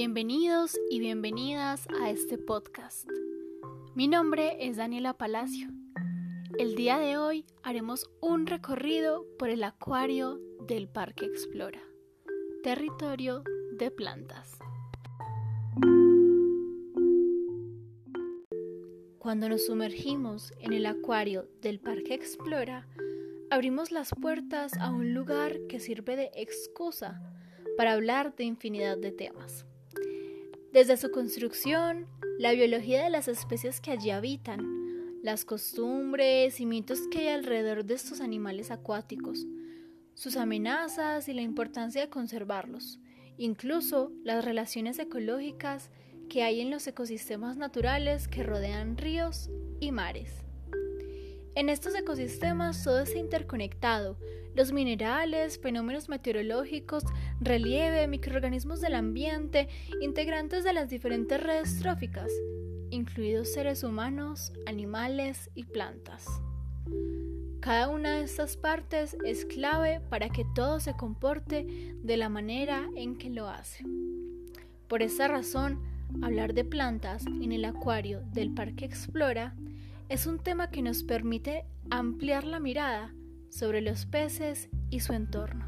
Bienvenidos y bienvenidas a este podcast. Mi nombre es Daniela Palacio. El día de hoy haremos un recorrido por el acuario del Parque Explora, territorio de plantas. Cuando nos sumergimos en el acuario del Parque Explora, abrimos las puertas a un lugar que sirve de excusa para hablar de infinidad de temas. Desde su construcción, la biología de las especies que allí habitan, las costumbres y mitos que hay alrededor de estos animales acuáticos, sus amenazas y la importancia de conservarlos, incluso las relaciones ecológicas que hay en los ecosistemas naturales que rodean ríos y mares. En estos ecosistemas todo está interconectado. Los minerales, fenómenos meteorológicos, relieve, microorganismos del ambiente, integrantes de las diferentes redes tróficas, incluidos seres humanos, animales y plantas. Cada una de estas partes es clave para que todo se comporte de la manera en que lo hace. Por esta razón, hablar de plantas en el acuario del Parque Explora es un tema que nos permite ampliar la mirada sobre los peces y su entorno.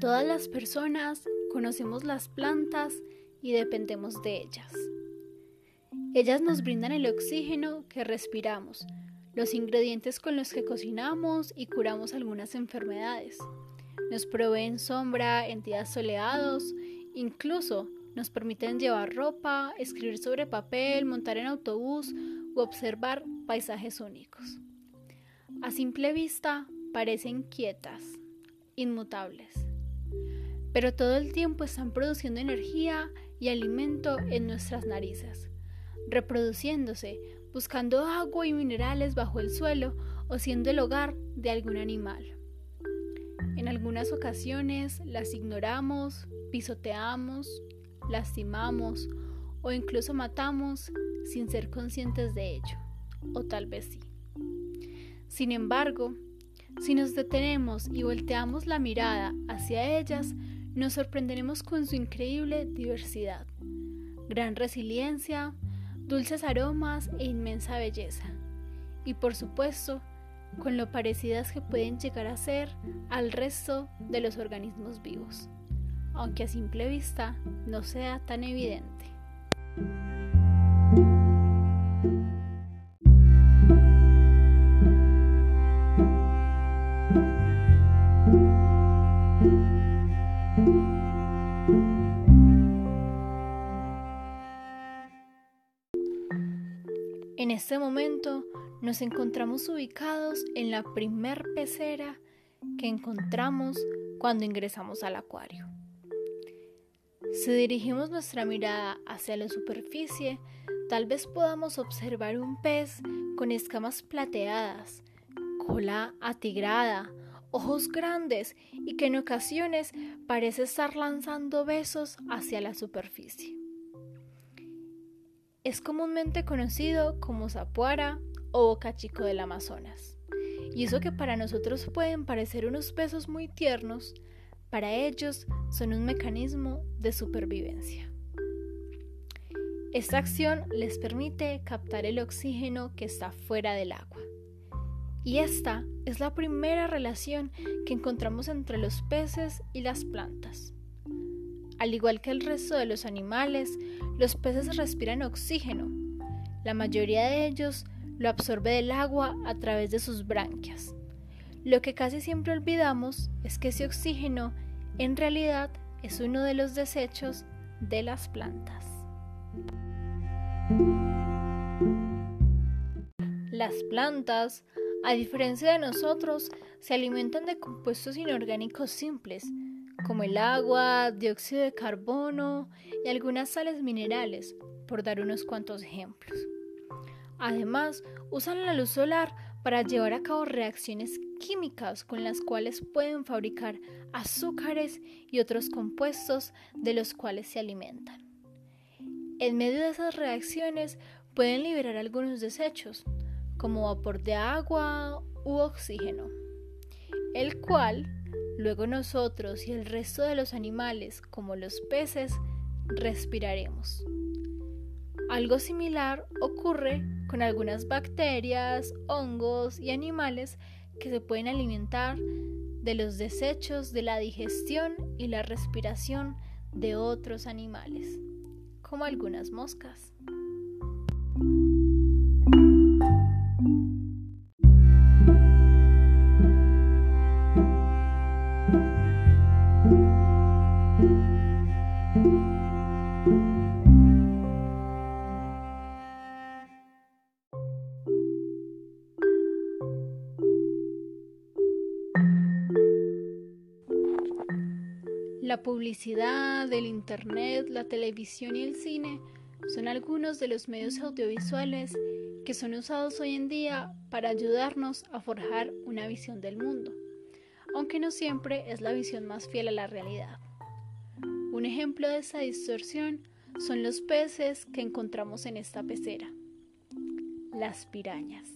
Todas las personas conocemos las plantas y dependemos de ellas. Ellas nos brindan el oxígeno que respiramos, los ingredientes con los que cocinamos y curamos algunas enfermedades. Nos proveen sombra en días soleados, incluso nos permiten llevar ropa, escribir sobre papel, montar en autobús u observar paisajes únicos. A simple vista parecen quietas, inmutables pero todo el tiempo están produciendo energía y alimento en nuestras narices, reproduciéndose, buscando agua y minerales bajo el suelo o siendo el hogar de algún animal. En algunas ocasiones las ignoramos, pisoteamos, lastimamos o incluso matamos sin ser conscientes de ello, o tal vez sí. Sin embargo, si nos detenemos y volteamos la mirada hacia ellas, nos sorprenderemos con su increíble diversidad, gran resiliencia, dulces aromas e inmensa belleza. Y por supuesto, con lo parecidas que pueden llegar a ser al resto de los organismos vivos, aunque a simple vista no sea tan evidente. Este momento nos encontramos ubicados en la primer pecera que encontramos cuando ingresamos al acuario. Si dirigimos nuestra mirada hacia la superficie, tal vez podamos observar un pez con escamas plateadas, cola atigrada, ojos grandes y que en ocasiones parece estar lanzando besos hacia la superficie. Es comúnmente conocido como zapuara o bocachico del Amazonas. Y eso que para nosotros pueden parecer unos pesos muy tiernos, para ellos son un mecanismo de supervivencia. Esta acción les permite captar el oxígeno que está fuera del agua. Y esta es la primera relación que encontramos entre los peces y las plantas. Al igual que el resto de los animales, los peces respiran oxígeno. La mayoría de ellos lo absorbe del agua a través de sus branquias. Lo que casi siempre olvidamos es que ese oxígeno en realidad es uno de los desechos de las plantas. Las plantas, a diferencia de nosotros, se alimentan de compuestos inorgánicos simples, como el agua, dióxido de carbono y algunas sales minerales, por dar unos cuantos ejemplos. Además, usan la luz solar para llevar a cabo reacciones químicas con las cuales pueden fabricar azúcares y otros compuestos de los cuales se alimentan. En medio de esas reacciones pueden liberar algunos desechos, como vapor de agua u oxígeno, el cual luego nosotros y el resto de los animales, como los peces, respiraremos. Algo similar ocurre con algunas bacterias, hongos y animales que se pueden alimentar de los desechos de la digestión y la respiración de otros animales, como algunas moscas. La publicidad, el Internet, la televisión y el cine son algunos de los medios audiovisuales que son usados hoy en día para ayudarnos a forjar una visión del mundo, aunque no siempre es la visión más fiel a la realidad. Un ejemplo de esa distorsión son los peces que encontramos en esta pecera, las pirañas,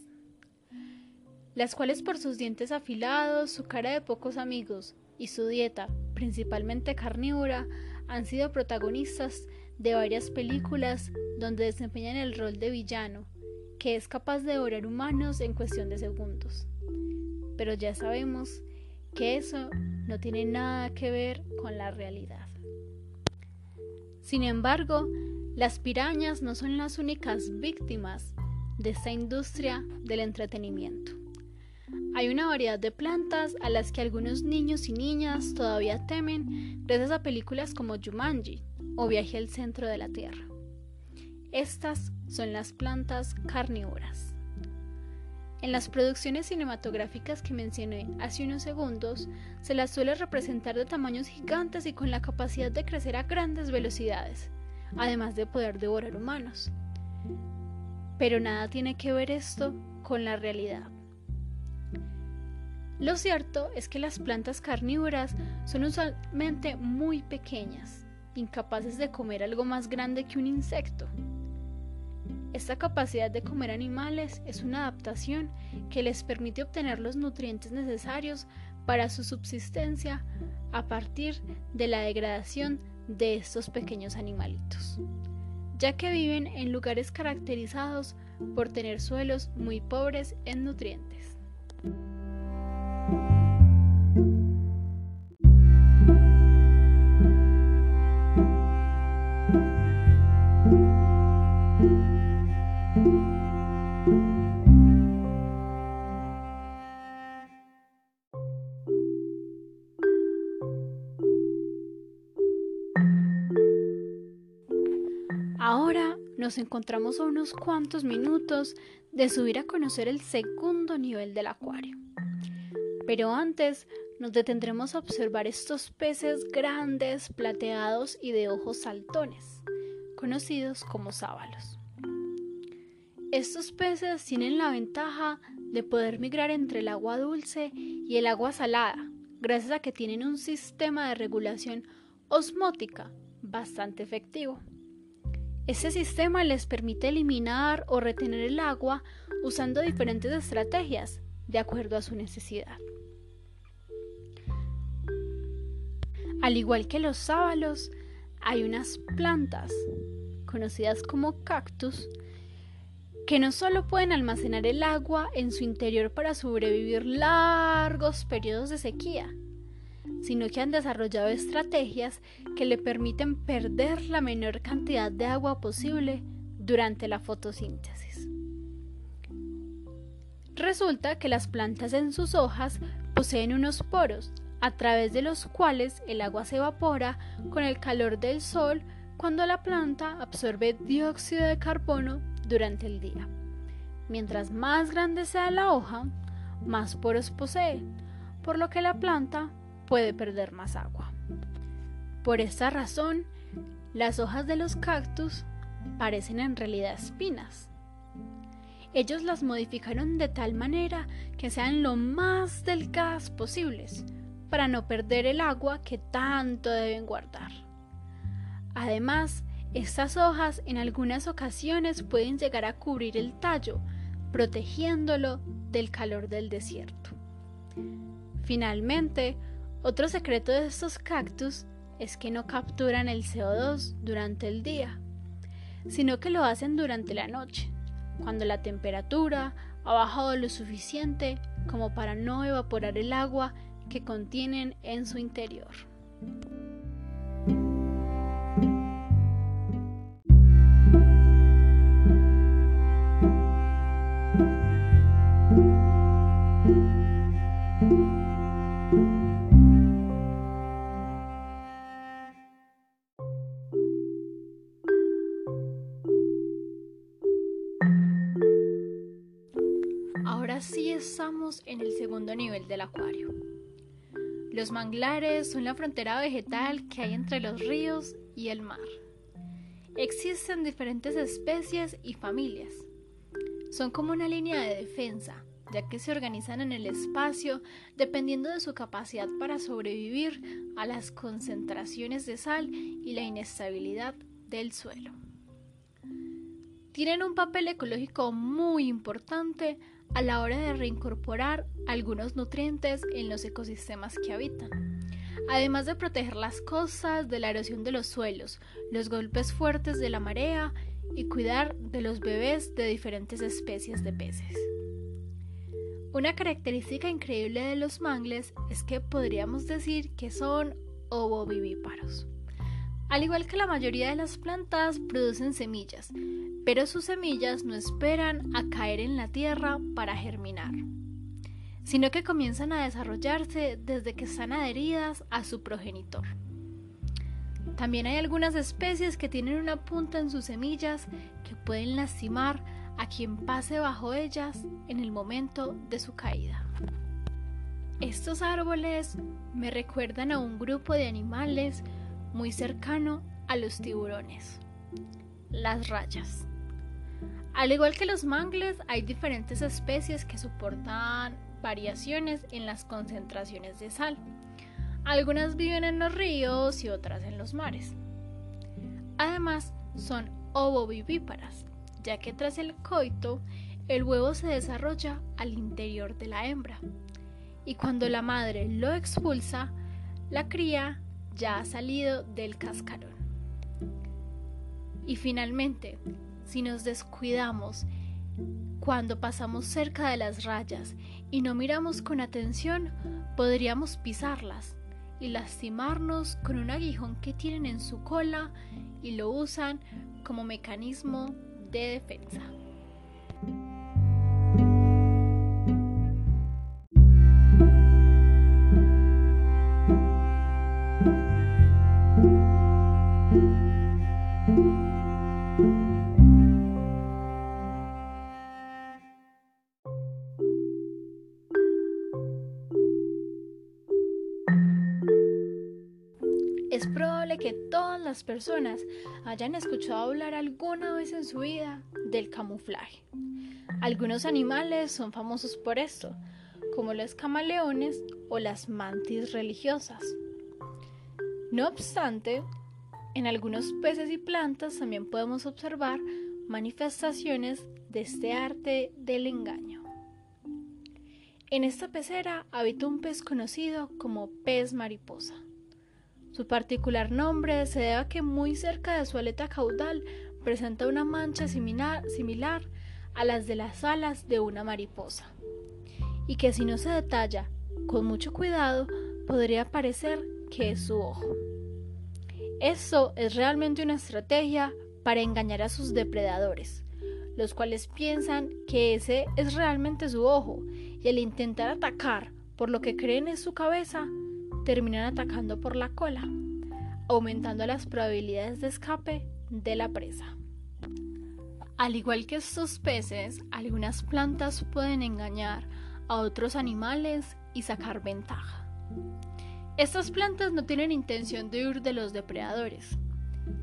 las cuales por sus dientes afilados, su cara de pocos amigos y su dieta principalmente carnívora, han sido protagonistas de varias películas donde desempeñan el rol de villano, que es capaz de devorar humanos en cuestión de segundos. Pero ya sabemos que eso no tiene nada que ver con la realidad. Sin embargo, las pirañas no son las únicas víctimas de esta industria del entretenimiento. Hay una variedad de plantas a las que algunos niños y niñas todavía temen gracias a películas como Jumanji o Viaje al centro de la Tierra. Estas son las plantas carnívoras. En las producciones cinematográficas que mencioné hace unos segundos, se las suele representar de tamaños gigantes y con la capacidad de crecer a grandes velocidades, además de poder devorar humanos. Pero nada tiene que ver esto con la realidad. Lo cierto es que las plantas carnívoras son usualmente muy pequeñas, incapaces de comer algo más grande que un insecto. Esta capacidad de comer animales es una adaptación que les permite obtener los nutrientes necesarios para su subsistencia a partir de la degradación de estos pequeños animalitos, ya que viven en lugares caracterizados por tener suelos muy pobres en nutrientes. Ahora nos encontramos a unos cuantos minutos de subir a conocer el segundo nivel del acuario. Pero antes nos detendremos a observar estos peces grandes, plateados y de ojos saltones, conocidos como sábalos. Estos peces tienen la ventaja de poder migrar entre el agua dulce y el agua salada, gracias a que tienen un sistema de regulación osmótica bastante efectivo. Este sistema les permite eliminar o retener el agua usando diferentes estrategias de acuerdo a su necesidad. Al igual que los sábalos, hay unas plantas, conocidas como cactus, que no solo pueden almacenar el agua en su interior para sobrevivir largos periodos de sequía, sino que han desarrollado estrategias que le permiten perder la menor cantidad de agua posible durante la fotosíntesis. Resulta que las plantas en sus hojas poseen unos poros a través de los cuales el agua se evapora con el calor del sol cuando la planta absorbe dióxido de carbono durante el día. Mientras más grande sea la hoja, más poros posee, por lo que la planta puede perder más agua. Por esta razón, las hojas de los cactus parecen en realidad espinas. Ellos las modificaron de tal manera que sean lo más delicadas posibles, para no perder el agua que tanto deben guardar. Además, estas hojas en algunas ocasiones pueden llegar a cubrir el tallo, protegiéndolo del calor del desierto. Finalmente, otro secreto de estos cactus es que no capturan el CO2 durante el día, sino que lo hacen durante la noche, cuando la temperatura ha bajado lo suficiente como para no evaporar el agua que contienen en su interior. Así estamos en el segundo nivel del acuario. Los manglares son la frontera vegetal que hay entre los ríos y el mar. Existen diferentes especies y familias. Son como una línea de defensa, ya que se organizan en el espacio dependiendo de su capacidad para sobrevivir a las concentraciones de sal y la inestabilidad del suelo. Tienen un papel ecológico muy importante a la hora de reincorporar algunos nutrientes en los ecosistemas que habitan, además de proteger las costas de la erosión de los suelos, los golpes fuertes de la marea y cuidar de los bebés de diferentes especies de peces. Una característica increíble de los mangles es que podríamos decir que son ovovivíparos. Al igual que la mayoría de las plantas, producen semillas, pero sus semillas no esperan a caer en la tierra para germinar, sino que comienzan a desarrollarse desde que están adheridas a su progenitor. También hay algunas especies que tienen una punta en sus semillas que pueden lastimar a quien pase bajo ellas en el momento de su caída. Estos árboles me recuerdan a un grupo de animales muy cercano a los tiburones, las rayas. Al igual que los mangles, hay diferentes especies que soportan variaciones en las concentraciones de sal. Algunas viven en los ríos y otras en los mares. Además, son ovovivíparas, ya que tras el coito, el huevo se desarrolla al interior de la hembra. Y cuando la madre lo expulsa, la cría ya ha salido del cascarón. Y finalmente, si nos descuidamos cuando pasamos cerca de las rayas y no miramos con atención, podríamos pisarlas y lastimarnos con un aguijón que tienen en su cola y lo usan como mecanismo de defensa. Personas hayan escuchado hablar alguna vez en su vida del camuflaje. Algunos animales son famosos por esto, como los camaleones o las mantis religiosas. No obstante, en algunos peces y plantas también podemos observar manifestaciones de este arte del engaño. En esta pecera habita un pez conocido como pez mariposa. Su particular nombre se debe a que muy cerca de su aleta caudal presenta una mancha similar, a las de las alas de una mariposa, y que si no se detalla con mucho cuidado podría parecer que es su ojo. Eso es realmente una estrategia para engañar a sus depredadores, los cuales piensan que ese es realmente su ojo, y al intentar atacar por lo que creen es su cabeza, terminan atacando por la cola, aumentando las probabilidades de escape de la presa. Al igual que estos peces, algunas plantas pueden engañar a otros animales y sacar ventaja. Estas plantas no tienen intención de huir de los depredadores,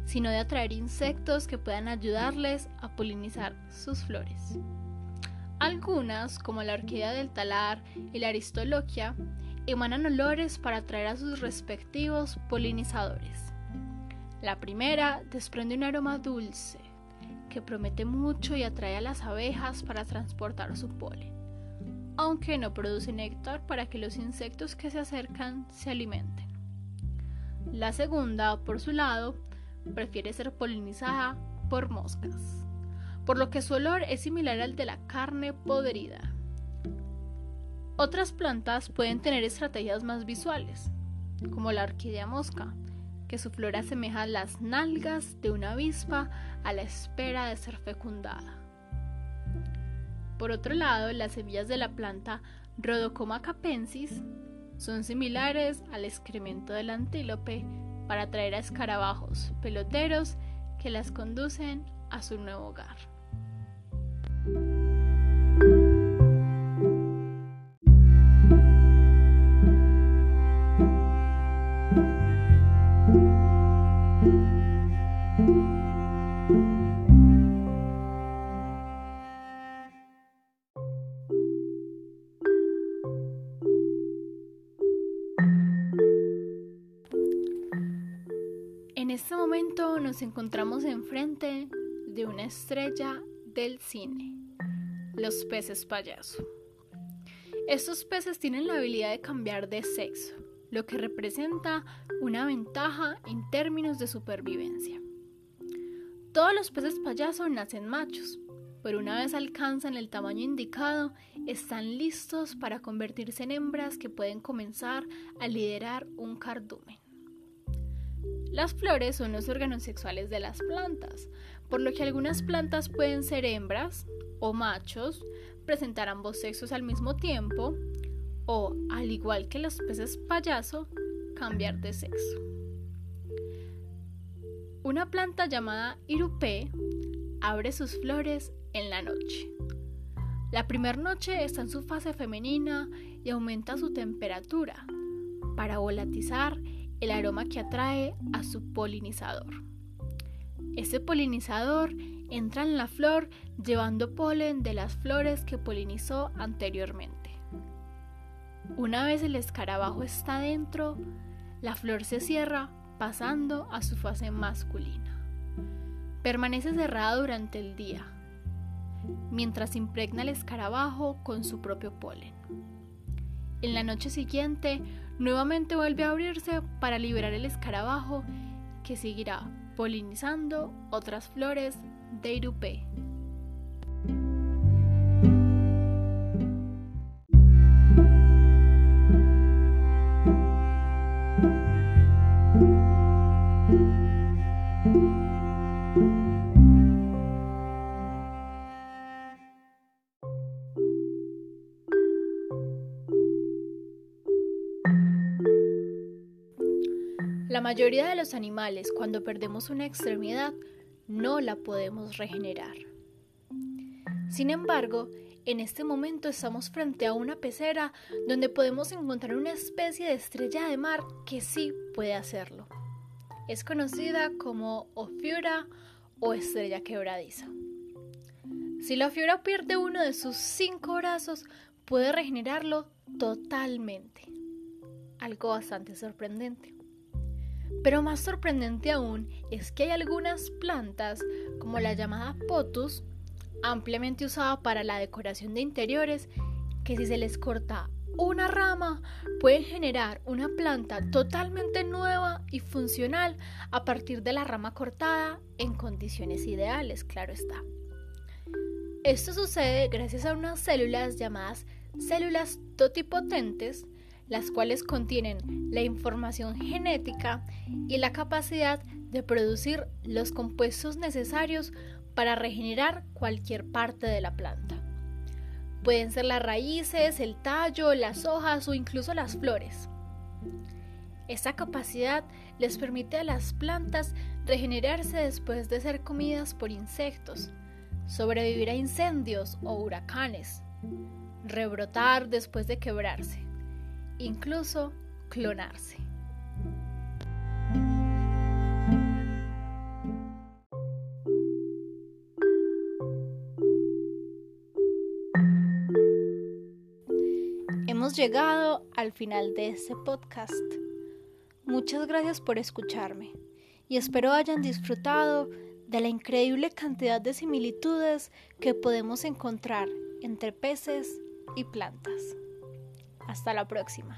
sino de atraer insectos que puedan ayudarles a polinizar sus flores. Algunas, como la orquídea del talar y la aristoloquia, emanan olores para atraer a sus respectivos polinizadores. La primera desprende un aroma dulce que promete mucho y atrae a las abejas para transportar su polen, aunque no produce néctar para que los insectos que se acercan se alimenten. La segunda, por su lado, prefiere ser polinizada por moscas, por lo que su olor es similar al de la carne podrida. Otras plantas pueden tener estrategias más visuales, como la orquídea mosca, que su flor asemeja las nalgas de una avispa a la espera de ser fecundada. Por otro lado, las semillas de la planta Rhodocoma capensis son similares al excremento del antílope para atraer a escarabajos peloteros que las conducen a su nuevo hogar. Nos encontramos enfrente de una estrella del cine, los peces payaso. Estos peces tienen la habilidad de cambiar de sexo, lo que representa una ventaja en términos de supervivencia. Todos los peces payaso nacen machos, pero una vez alcanzan el tamaño indicado, están listos para convertirse en hembras que pueden comenzar a liderar un cardumen. Las flores son los órganos sexuales de las plantas, por lo que algunas plantas pueden ser hembras o machos, presentar ambos sexos al mismo tiempo, o, al igual que los peces payaso, cambiar de sexo. Una planta llamada irupé abre sus flores en la noche. La primera noche está en su fase femenina y aumenta su temperatura para volatizar el aroma que atrae a su polinizador. Ese polinizador entra en la flor llevando polen de las flores que polinizó anteriormente. Una vez el escarabajo está dentro, la flor se cierra pasando a su fase masculina. Permanece cerrada durante el día, mientras impregna el escarabajo con su propio polen. En la noche siguiente, nuevamente vuelve a abrirse para liberar el escarabajo que seguirá polinizando otras flores de Irupé. Mayoría de los animales, cuando perdemos una extremidad, no la podemos regenerar. Sin embargo, en este momento estamos frente a una pecera donde podemos encontrar una especie de estrella de mar que sí puede hacerlo. Es conocida como Ofiura o estrella quebradiza. Si la Ofiura pierde uno de sus cinco brazos, puede regenerarlo totalmente. Algo bastante sorprendente. Pero más sorprendente aún es que hay algunas plantas, como la llamada potus, ampliamente usada para la decoración de interiores, que si se les corta una rama pueden generar una planta totalmente nueva y funcional a partir de la rama cortada en condiciones ideales, claro está. Esto sucede gracias a unas células llamadas células totipotentes las cuales contienen la información genética y la capacidad de producir los compuestos necesarios para regenerar cualquier parte de la planta. Pueden ser las raíces, el tallo, las hojas o incluso las flores. Esta capacidad les permite a las plantas regenerarse después de ser comidas por insectos, sobrevivir a incendios o huracanes, rebrotar después de quebrarse incluso clonarse. Hemos llegado al final de este podcast. Muchas gracias por escucharme y espero hayan disfrutado de la increíble cantidad de similitudes que podemos encontrar entre peces y plantas. Hasta la próxima.